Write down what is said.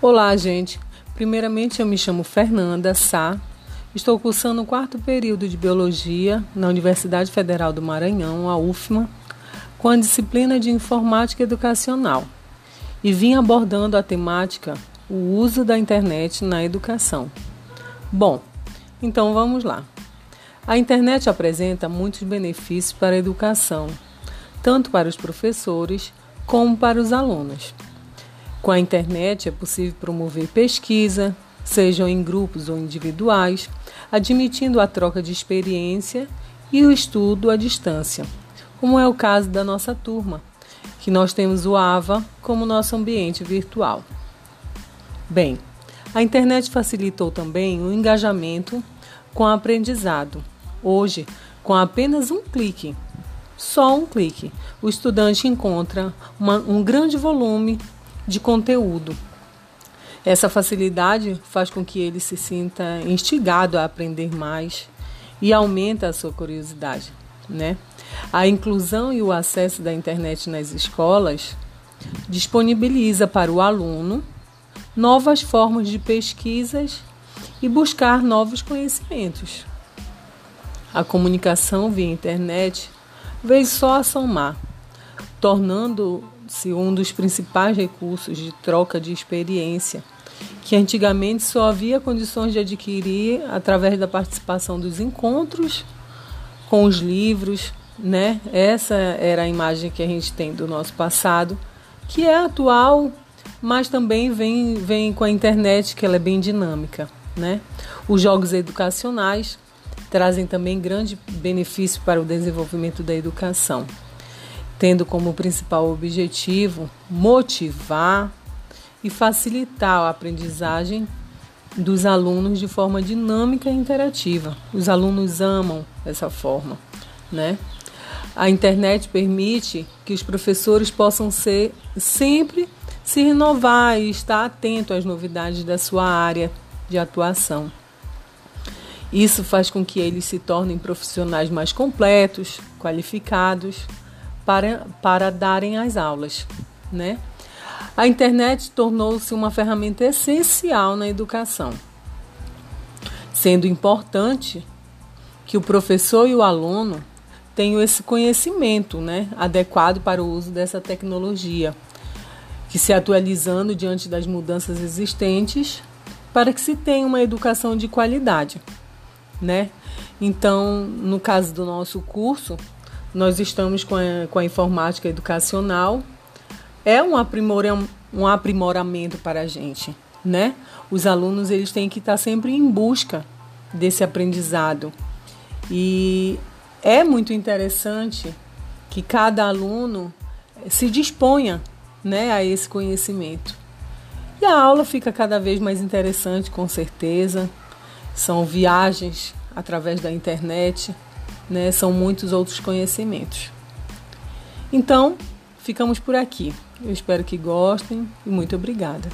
Olá, gente. Primeiramente, eu me chamo Fernanda Sá. Estou cursando o quarto período de Biologia na Universidade Federal do Maranhão, a UFMA, com a disciplina de Informática Educacional. E vim abordando a temática o uso da internet na educação. Bom, então vamos lá. A internet apresenta muitos benefícios para a educação, tanto para os professores como para os alunos. Com a internet é possível promover pesquisa, sejam em grupos ou individuais, admitindo a troca de experiência e o estudo à distância, como é o caso da nossa turma, que nós temos o AVA como nosso ambiente virtual. Bem, a internet facilitou também o engajamento com o aprendizado. Hoje, com apenas um clique, só um clique, o estudante encontra uma, um grande volume de conteúdo. Essa facilidade faz com que ele se sinta instigado a aprender mais e aumenta a sua curiosidade, né? A inclusão e o acesso da internet nas escolas disponibiliza para o aluno novas formas de pesquisas e buscar novos conhecimentos. A comunicação via internet veio só a somar, tornando se um dos principais recursos de troca de experiência, que antigamente só havia condições de adquirir através da participação dos encontros com os livros, né? Essa era a imagem que a gente tem do nosso passado, que é atual, mas também vem, vem com a internet, que ela é bem dinâmica, né? Os jogos educacionais trazem também grande benefício para o desenvolvimento da educação tendo como principal objetivo motivar e facilitar a aprendizagem dos alunos de forma dinâmica e interativa. Os alunos amam essa forma, né? A internet permite que os professores possam ser sempre se renovar e estar atento às novidades da sua área de atuação. Isso faz com que eles se tornem profissionais mais completos, qualificados para, para darem as aulas, né? A internet tornou-se uma ferramenta essencial na educação, sendo importante que o professor e o aluno tenham esse conhecimento né, adequado para o uso dessa tecnologia, que se atualizando diante das mudanças existentes para que se tenha uma educação de qualidade. Né? Então, no caso do nosso curso, nós estamos com a, com a informática educacional. É um, aprimora, um aprimoramento para a gente, né? Os alunos eles têm que estar sempre em busca desse aprendizado. E é muito interessante que cada aluno se disponha né, a esse conhecimento. E a aula fica cada vez mais interessante, com certeza. São viagens através da internet né? São muitos outros conhecimentos. Então, ficamos por aqui. Eu espero que gostem e muito obrigada.